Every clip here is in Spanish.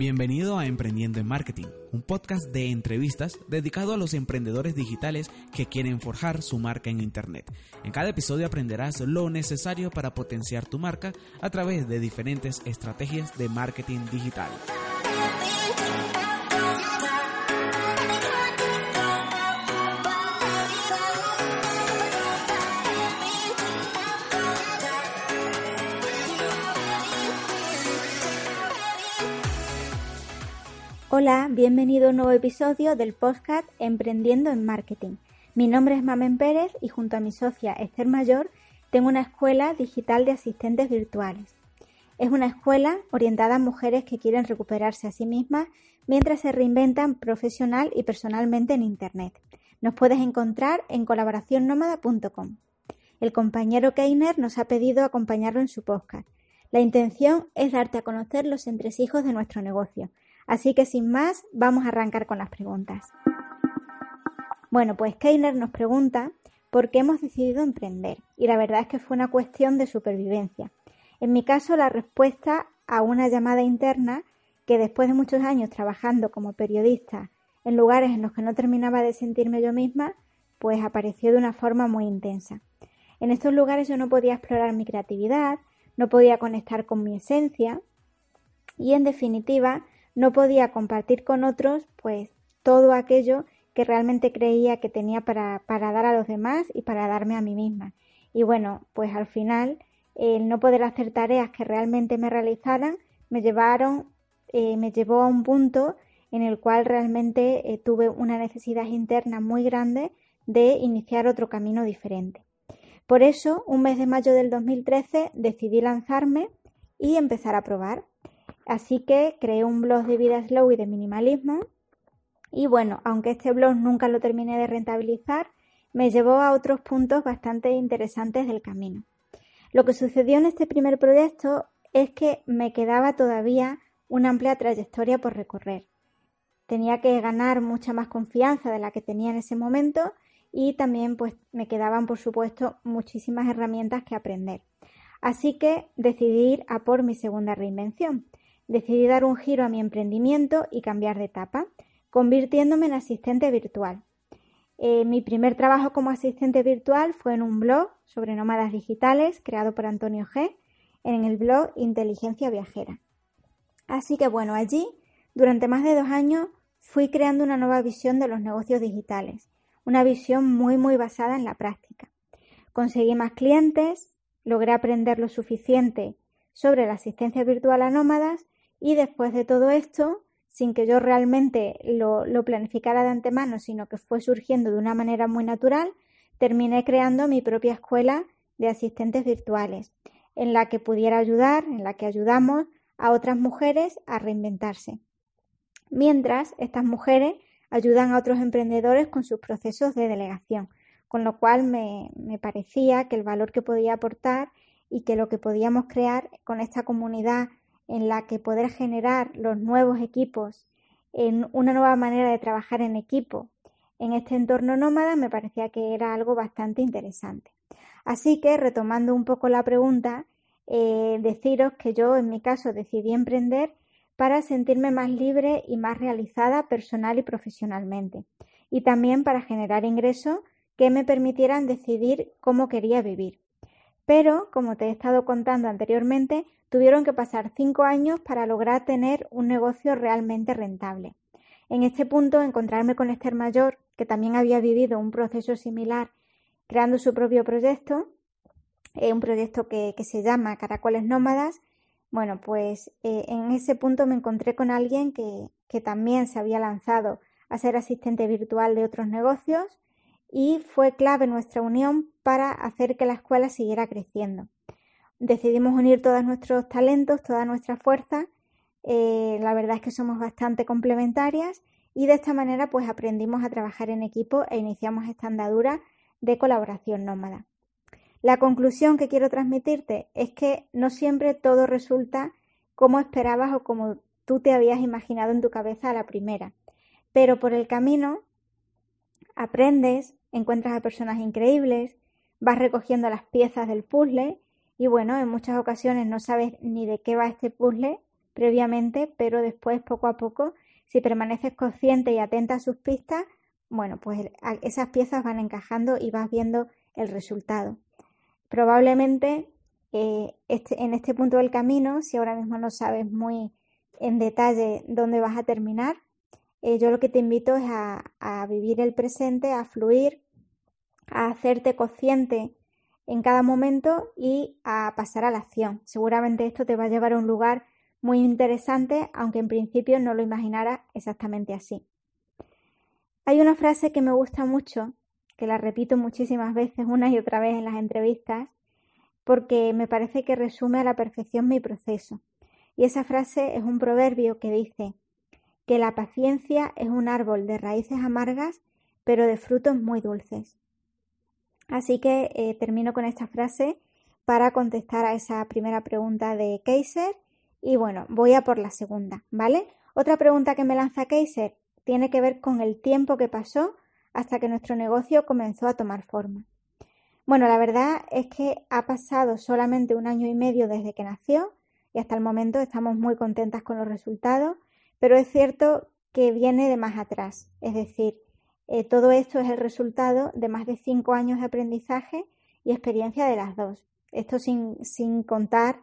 Bienvenido a Emprendiendo en Marketing, un podcast de entrevistas dedicado a los emprendedores digitales que quieren forjar su marca en Internet. En cada episodio aprenderás lo necesario para potenciar tu marca a través de diferentes estrategias de marketing digital. Hola, bienvenido a un nuevo episodio del podcast Emprendiendo en Marketing. Mi nombre es Mamen Pérez y junto a mi socia Esther Mayor tengo una escuela digital de asistentes virtuales. Es una escuela orientada a mujeres que quieren recuperarse a sí mismas mientras se reinventan profesional y personalmente en Internet. Nos puedes encontrar en colaboracionnómada.com. El compañero Keiner nos ha pedido acompañarlo en su podcast. La intención es darte a conocer los entresijos de nuestro negocio, Así que sin más, vamos a arrancar con las preguntas. Bueno, pues Keiner nos pregunta por qué hemos decidido emprender y la verdad es que fue una cuestión de supervivencia. En mi caso, la respuesta a una llamada interna que después de muchos años trabajando como periodista en lugares en los que no terminaba de sentirme yo misma, pues apareció de una forma muy intensa. En estos lugares yo no podía explorar mi creatividad, no podía conectar con mi esencia y en definitiva no podía compartir con otros pues todo aquello que realmente creía que tenía para, dar a los demás y para darme a mí misma. Y bueno, pues al final el no poder hacer tareas que realmente me realizaran me llevaron, eh, me llevó a un punto en el cual realmente eh, tuve una necesidad interna muy grande de iniciar otro camino diferente. Por eso, un mes de mayo del 2013 decidí lanzarme y empezar a probar. Así que creé un blog de vida slow y de minimalismo. Y bueno, aunque este blog nunca lo terminé de rentabilizar, me llevó a otros puntos bastante interesantes del camino. Lo que sucedió en este primer proyecto es que me quedaba todavía una amplia trayectoria por recorrer. Tenía que ganar mucha más confianza de la que tenía en ese momento y también pues me quedaban por supuesto muchísimas herramientas que aprender. Así que decidí ir a por mi segunda reinvención decidí dar un giro a mi emprendimiento y cambiar de etapa, convirtiéndome en asistente virtual. Eh, mi primer trabajo como asistente virtual fue en un blog sobre nómadas digitales creado por Antonio G en el blog Inteligencia Viajera. Así que bueno, allí durante más de dos años fui creando una nueva visión de los negocios digitales, una visión muy muy basada en la práctica. Conseguí más clientes, logré aprender lo suficiente sobre la asistencia virtual a nómadas y después de todo esto, sin que yo realmente lo, planificara de antemano, sino que fue surgiendo de una manera muy natural, terminé creando mi propia escuela de asistentes virtuales, en la que pudiera ayudar, en la que ayudamos a otras mujeres a reinventarse. Mientras, estas mujeres ayudan a otros emprendedores con sus procesos de delegación, con lo cual me, me parecía que el valor que podía aportar y que lo que podíamos crear con esta comunidad en la que poder generar los nuevos equipos en una nueva manera de trabajar en equipo en este entorno nómada me parecía que era algo bastante interesante. Así que, retomando un poco la pregunta, eh, deciros que yo en mi caso decidí emprender para sentirme más libre y más realizada personal y profesionalmente, y también para generar ingresos que me permitieran decidir cómo quería vivir. Pero, como te he estado contando anteriormente, tuvieron que pasar cinco años para lograr tener un negocio realmente rentable. En este punto, encontrarme con Esther Mayor, que también había vivido un proceso similar creando su propio proyecto, eh, un proyecto que, se llama Caracoles Nómadas, bueno, pues eh, en ese punto me encontré con alguien que, que también se había lanzado a ser asistente virtual de otros negocios y fue clave nuestra unión para hacer que la escuela siguiera creciendo decidimos unir todos nuestros talentos, toda nuestra fuerza. Eh, la verdad es que somos bastante complementarias y de esta manera pues aprendimos a trabajar en equipo e iniciamos esta andadura de colaboración nómada. La conclusión que quiero transmitirte es que no siempre todo resulta como esperabas o como tú te habías imaginado en tu cabeza a la primera, pero por el camino aprendes, encuentras a personas increíbles, vas recogiendo las piezas del puzzle y bueno, en muchas ocasiones no sabes ni de qué va este puzzle previamente, pero después poco a poco, si permaneces consciente y atenta a sus pistas, bueno, pues esas piezas van encajando y vas viendo el resultado. Probablemente eh, este, en este punto del camino, si ahora mismo no sabes muy en detalle dónde vas a terminar, eh, yo lo que te invito es a, a, vivir el presente, a fluir, a hacerte consciente en cada momento y a pasar a la acción. Seguramente esto te va a llevar a un lugar muy interesante, aunque en principio no lo imaginara exactamente así. Hay una frase que me gusta mucho, que la repito muchísimas veces, una y otra vez en las entrevistas, porque me parece que resume a la perfección mi proceso. Y esa frase es un proverbio que dice que la paciencia es un árbol de raíces amargas, pero de frutos muy dulces. Así que eh, termino con esta frase para contestar a esa primera pregunta de Kaiser y bueno, voy a por la segunda, ¿vale? Otra pregunta que me lanza Kaiser tiene que ver con el tiempo que pasó hasta que nuestro negocio comenzó a tomar forma. Bueno, la verdad es que ha pasado solamente un año y medio desde que nació y hasta el momento estamos muy contentas con los resultados, pero es cierto que viene de más atrás, es decir, eh, todo esto es el resultado de más de cinco años de aprendizaje y experiencia de las dos. Esto sin, sin contar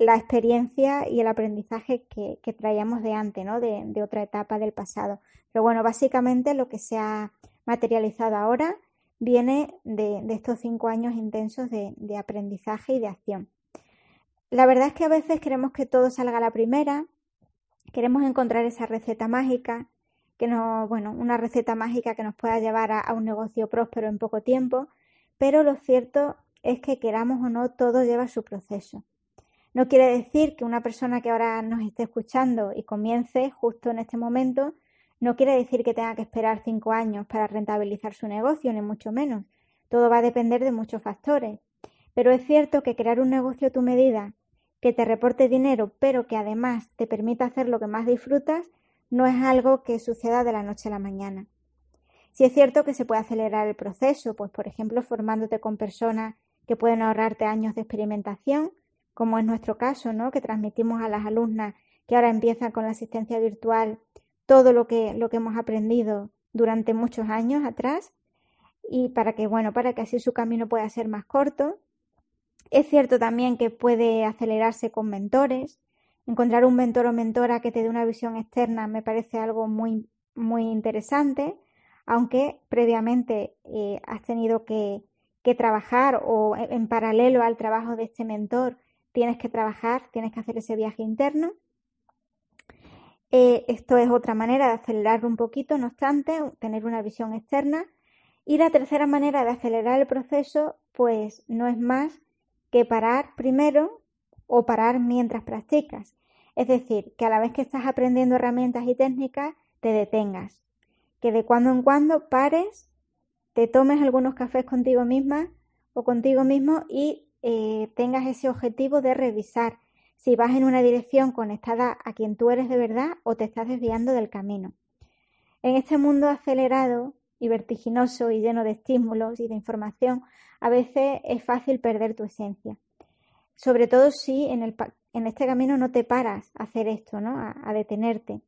la experiencia y el aprendizaje que, traíamos de antes, ¿no? De, otra etapa del pasado. Pero bueno, básicamente lo que se ha materializado ahora viene de, estos cinco años intensos de, aprendizaje y de acción. La verdad es que a veces queremos que todo salga a la primera, queremos encontrar esa receta mágica, que no, bueno, una receta mágica que nos pueda llevar a un negocio próspero en poco tiempo, pero lo cierto es que queramos o no, todo lleva su proceso. No quiere decir que una persona que ahora nos esté escuchando y comience justo en este momento, no quiere decir que tenga que esperar cinco años para rentabilizar su negocio, ni mucho menos. Todo va a depender de muchos factores. Pero es cierto que crear un negocio a tu medida, que te reporte dinero, pero que además te permita hacer lo que más disfrutas, no es algo que suceda de la noche a la mañana. Si es cierto que se puede acelerar el proceso, pues por ejemplo formándote con personas que pueden ahorrarte años de experimentación como es nuestro caso, ¿no? que transmitimos a las alumnas que ahora empiezan con la asistencia virtual todo lo que, lo que hemos aprendido durante muchos años atrás y para que, bueno, para que así su camino pueda ser más corto. Es cierto también que puede acelerarse con mentores. Encontrar un mentor o mentora que te dé una visión externa me parece algo muy, muy interesante, aunque previamente eh, has tenido que, que trabajar o en paralelo al trabajo de este mentor tienes que trabajar, tienes que hacer ese viaje interno. Eh, esto es otra manera de acelerar un poquito, no obstante, tener una visión externa. Y la tercera manera de acelerar el proceso, pues no es más que parar primero o parar mientras practicas. Es decir, que a la vez que estás aprendiendo herramientas y técnicas, te detengas. Que de cuando en cuando pares, te tomes algunos cafés contigo misma o contigo mismo y eh, tengas ese objetivo de revisar si vas en una dirección conectada a quien tú eres de verdad o te estás desviando del camino. En este mundo acelerado y vertiginoso y lleno de estímulos y de información, a veces es fácil perder tu esencia. Sobre todo si en, el, en este camino no te paras a hacer esto, ¿no? a, detenerte.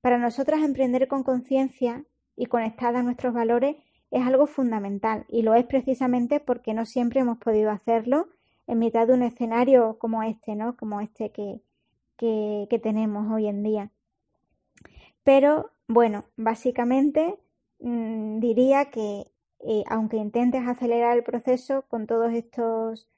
Para nosotras emprender con conciencia y conectada a nuestros valores es algo fundamental y lo es precisamente porque no siempre hemos podido hacerlo en mitad de un escenario como este, ¿no? Como este que, que, tenemos hoy en día. Pero bueno, básicamente mm, diría que eh, aunque intentes acelerar el proceso con todos estos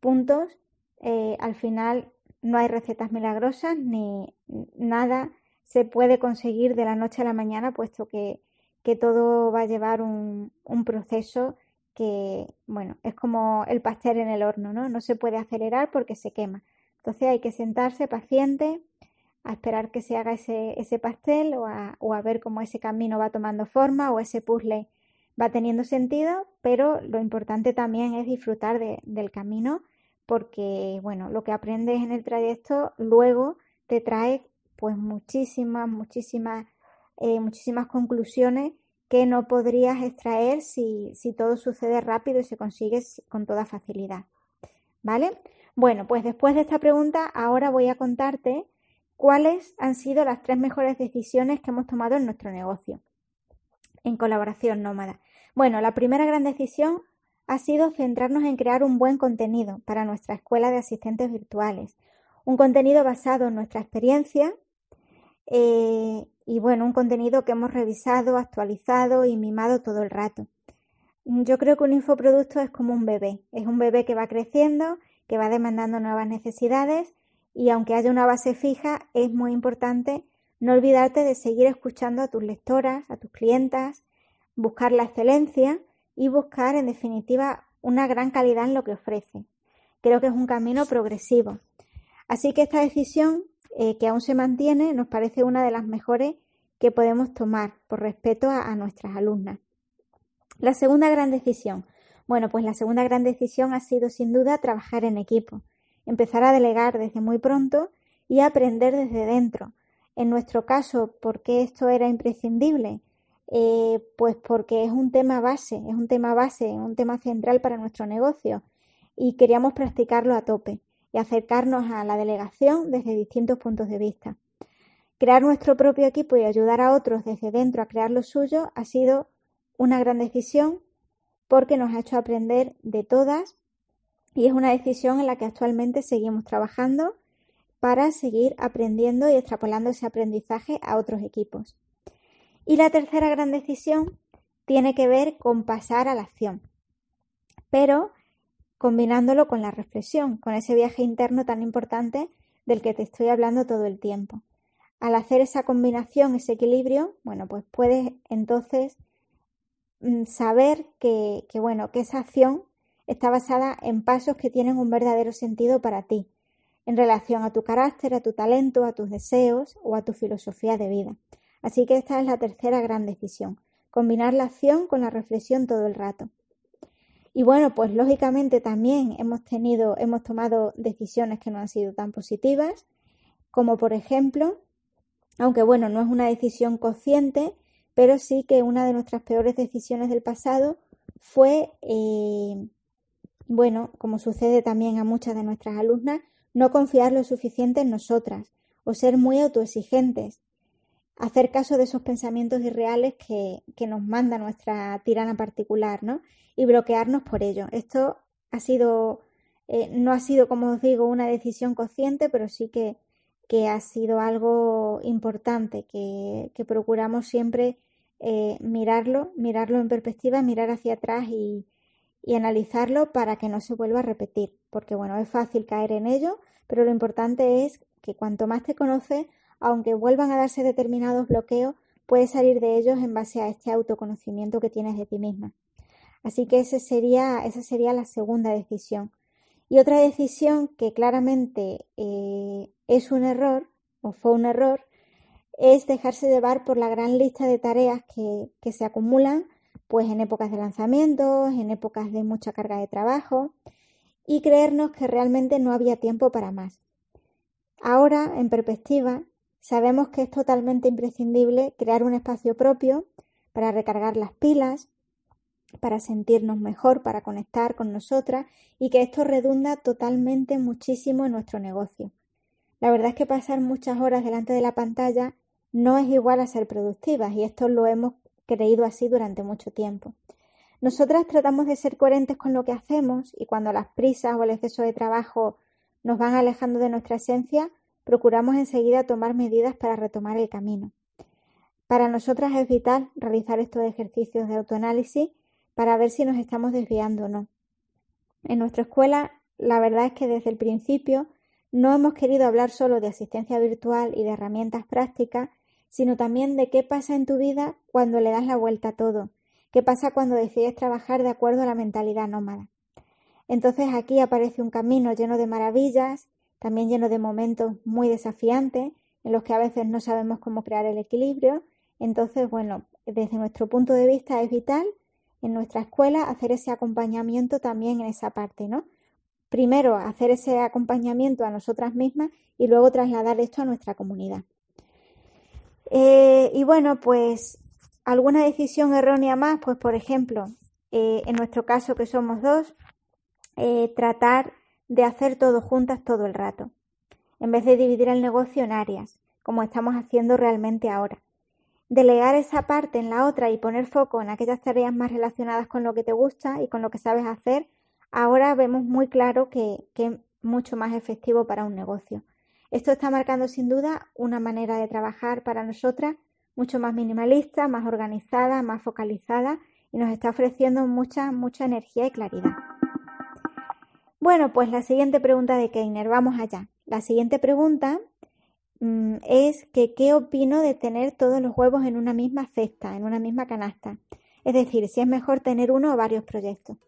puntos, eh, al final no hay recetas milagrosas ni nada se puede conseguir de la noche a la mañana, puesto que que todo va a llevar un, proceso que, bueno, es como el pastel en el horno, ¿no? No se puede acelerar porque se quema. Entonces hay que sentarse paciente a esperar que se haga ese, ese pastel o a, o a, ver cómo ese camino va tomando forma o ese puzzle va teniendo sentido, pero lo importante también es disfrutar del camino porque, bueno, lo que aprendes en el trayecto luego te trae pues muchísimas, muchísimas eh, muchísimas conclusiones que no podrías extraer si, si todo sucede rápido y se consigue con toda facilidad. ¿vale? Bueno, pues después de esta pregunta, ahora voy a contarte cuáles han sido las tres mejores decisiones que hemos tomado en nuestro negocio en colaboración nómada. Bueno, la primera gran decisión ha sido centrarnos en crear un buen contenido para nuestra escuela de asistentes virtuales. Un contenido basado en nuestra experiencia eh, y bueno, un contenido que hemos revisado, actualizado y mimado todo el rato. Yo creo que un infoproducto es como un bebé, es un bebé que va creciendo, que va demandando nuevas necesidades y aunque haya una base fija, es muy importante no olvidarte de seguir escuchando a tus lectoras, a tus clientas, buscar la excelencia y buscar, en definitiva, una gran calidad en lo que ofrece. Creo que es un camino progresivo. Así que esta decisión, eh, que aún se mantiene, nos parece una de las mejores que podemos tomar por respeto a nuestras alumnas. La segunda gran decisión. Bueno, pues la segunda gran decisión ha sido sin duda trabajar en equipo, empezar a delegar desde muy pronto y aprender desde dentro. En nuestro caso, ¿por qué esto era imprescindible? Eh, pues porque es un tema base, es un tema base, un tema central para nuestro negocio y queríamos practicarlo a tope y acercarnos a la delegación desde distintos puntos de vista. Crear nuestro propio equipo y ayudar a otros desde dentro a crear lo suyo ha sido una gran decisión porque nos ha hecho aprender de todas y es una decisión en la que actualmente seguimos trabajando para seguir aprendiendo y extrapolando ese aprendizaje a otros equipos. Y la tercera gran decisión tiene que ver con pasar a la acción, pero combinándolo con la reflexión, con ese viaje interno tan importante del que te estoy hablando todo el tiempo. Al hacer esa combinación, ese equilibrio, bueno, pues puedes entonces mm, saber que, bueno, que esa acción está basada en pasos que tienen un verdadero sentido para ti, en relación a tu carácter, a tu talento, a tus deseos o a tu filosofía de vida. Así que esta es la tercera gran decisión, combinar la acción con la reflexión todo el rato. Y bueno, pues lógicamente también hemos tenido, hemos tomado decisiones que no han sido tan positivas, como por ejemplo, aunque bueno, no es una decisión consciente, pero sí que una de nuestras peores decisiones del pasado fue, eh, bueno, como sucede también a muchas de nuestras alumnas, no confiar lo suficiente en nosotras o ser muy autoexigentes hacer caso de esos pensamientos irreales que, que nos manda nuestra tirana particular, ¿no? Y bloquearnos por ello. Esto ha sido, eh, no ha sido, como os digo, una decisión consciente, pero sí que, que ha sido algo importante, que, que procuramos siempre eh, mirarlo, mirarlo en perspectiva, mirar hacia atrás y, y analizarlo para que no se vuelva a repetir. Porque, bueno, es fácil caer en ello, pero lo importante es que cuanto más te conoces, aunque vuelvan a darse determinados bloqueos, puedes salir de ellos en base a este autoconocimiento que tienes de ti misma. Así que ese sería, esa sería la segunda decisión. Y otra decisión que claramente eh, es un error, o fue un error, es dejarse llevar por la gran lista de tareas que, que se acumulan pues en épocas de lanzamientos, en épocas de mucha carga de trabajo, y creernos que realmente no había tiempo para más. Ahora, en perspectiva, Sabemos que es totalmente imprescindible crear un espacio propio para recargar las pilas, para sentirnos mejor, para conectar con nosotras y que esto redunda totalmente muchísimo en nuestro negocio. La verdad es que pasar muchas horas delante de la pantalla no es igual a ser productivas y esto lo hemos creído así durante mucho tiempo. Nosotras tratamos de ser coherentes con lo que hacemos y cuando las prisas o el exceso de trabajo nos van alejando de nuestra esencia, procuramos enseguida tomar medidas para retomar el camino. Para nosotras es vital realizar estos ejercicios de autoanálisis para ver si nos estamos desviando o no. En nuestra escuela, la verdad es que desde el principio no hemos querido hablar solo de asistencia virtual y de herramientas prácticas, sino también de qué pasa en tu vida cuando le das la vuelta a todo, qué pasa cuando decides trabajar de acuerdo a la mentalidad nómada. Entonces aquí aparece un camino lleno de maravillas también lleno de momentos muy desafiantes en los que a veces no sabemos cómo crear el equilibrio. Entonces, bueno, desde nuestro punto de vista es vital en nuestra escuela hacer ese acompañamiento también en esa parte, ¿no? Primero, hacer ese acompañamiento a nosotras mismas y luego trasladar esto a nuestra comunidad. Eh, y bueno, pues alguna decisión errónea más, pues por ejemplo, eh, en nuestro caso que somos dos, eh, tratar de hacer todo juntas todo el rato, en vez de dividir el negocio en áreas, como estamos haciendo realmente ahora. Delegar esa parte en la otra y poner foco en aquellas tareas más relacionadas con lo que te gusta y con lo que sabes hacer, ahora vemos muy claro que, que es mucho más efectivo para un negocio. Esto está marcando sin duda una manera de trabajar para nosotras mucho más minimalista, más organizada, más focalizada y nos está ofreciendo mucha, mucha energía y claridad. Bueno, pues la siguiente pregunta de Keiner, vamos allá. La siguiente pregunta mm, es que qué opino de tener todos los huevos en una misma cesta, en una misma canasta. Es decir, si es mejor tener uno o varios proyectos.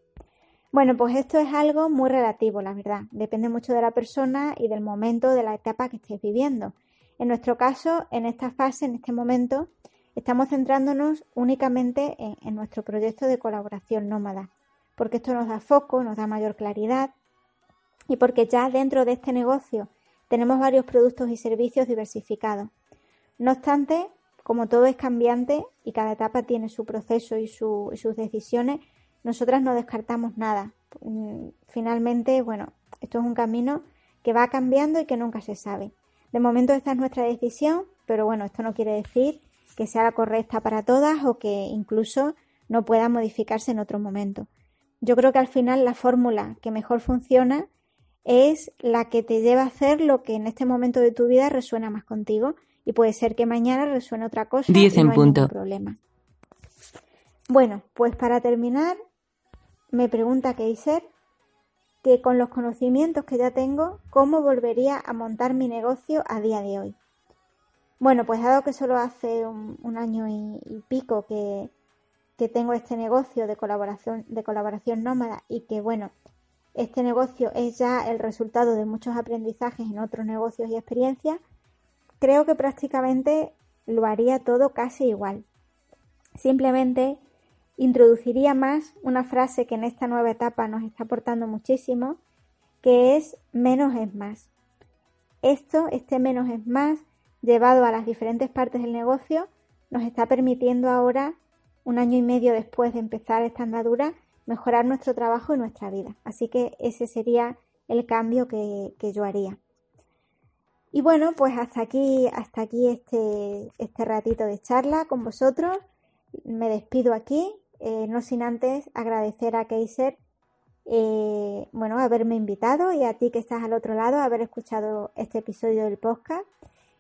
Bueno, pues esto es algo muy relativo, la verdad. Depende mucho de la persona y del momento, de la etapa que estés viviendo. En nuestro caso, en esta fase, en este momento, estamos centrándonos únicamente en, nuestro proyecto de colaboración nómada, porque esto nos da foco, nos da mayor claridad y porque ya dentro de este negocio tenemos varios productos y servicios diversificados. No obstante, como todo es cambiante y cada etapa tiene su proceso y sus decisiones, nosotras no descartamos nada. Mm, finalmente, bueno, esto es un camino que va cambiando y que nunca se sabe. De momento esta es nuestra decisión, pero bueno, esto no quiere decir que sea la correcta para todas o que incluso no pueda modificarse en otro momento. Yo creo que al final la fórmula que mejor funciona es la que te lleva a hacer lo que en este momento de tu vida resuena más contigo y puede ser que mañana resuene otra cosa y no hay punto. problema. Bueno, pues para terminar, me pregunta Keiser que con los conocimientos que ya tengo, ¿cómo volvería a montar mi negocio a día de hoy? Bueno, pues dado que solo hace un, año y, pico que, tengo este negocio de colaboración, de colaboración nómada y que bueno, este negocio es ya el resultado de muchos aprendizajes en otros negocios y experiencias, creo que prácticamente lo haría todo casi igual. Simplemente introduciría más una frase que en esta nueva etapa nos está aportando muchísimo, que es menos es más. Esto, este menos es más, llevado a las diferentes partes del negocio, nos está permitiendo ahora, un año y medio después de empezar esta andadura, mejorar nuestro trabajo y nuestra vida. Así que ese sería el cambio que, que yo haría. Y bueno, pues hasta aquí, hasta aquí este, este ratito de charla con vosotros. Me despido aquí eh, no sin antes agradecer a Keiser eh, bueno, haberme invitado y a ti que estás al otro lado, haber escuchado este episodio del podcast.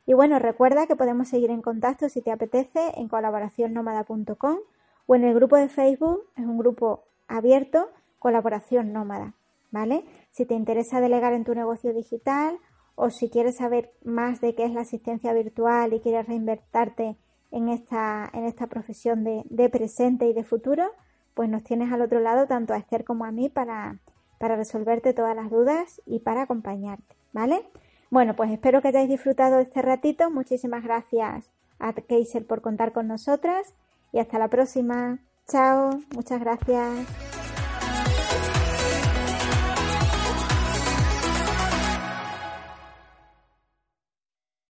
Y bueno, recuerda que podemos seguir en contacto si te apetece en colaboracionnómada.com o en el grupo de Facebook, es un grupo abierto, Colaboración Nómada, ¿vale? Si te interesa delegar en tu negocio digital o si quieres saber más de qué es la asistencia virtual y quieres reinvertarte en esta, en esta profesión de, presente y de futuro, pues nos tienes al otro lado tanto a Esther como a mí para, para resolverte todas las dudas y para acompañarte, ¿vale? Bueno, pues espero que hayáis disfrutado este ratito. Muchísimas gracias a Keiser por contar con nosotras y hasta la próxima. Chao, muchas gracias.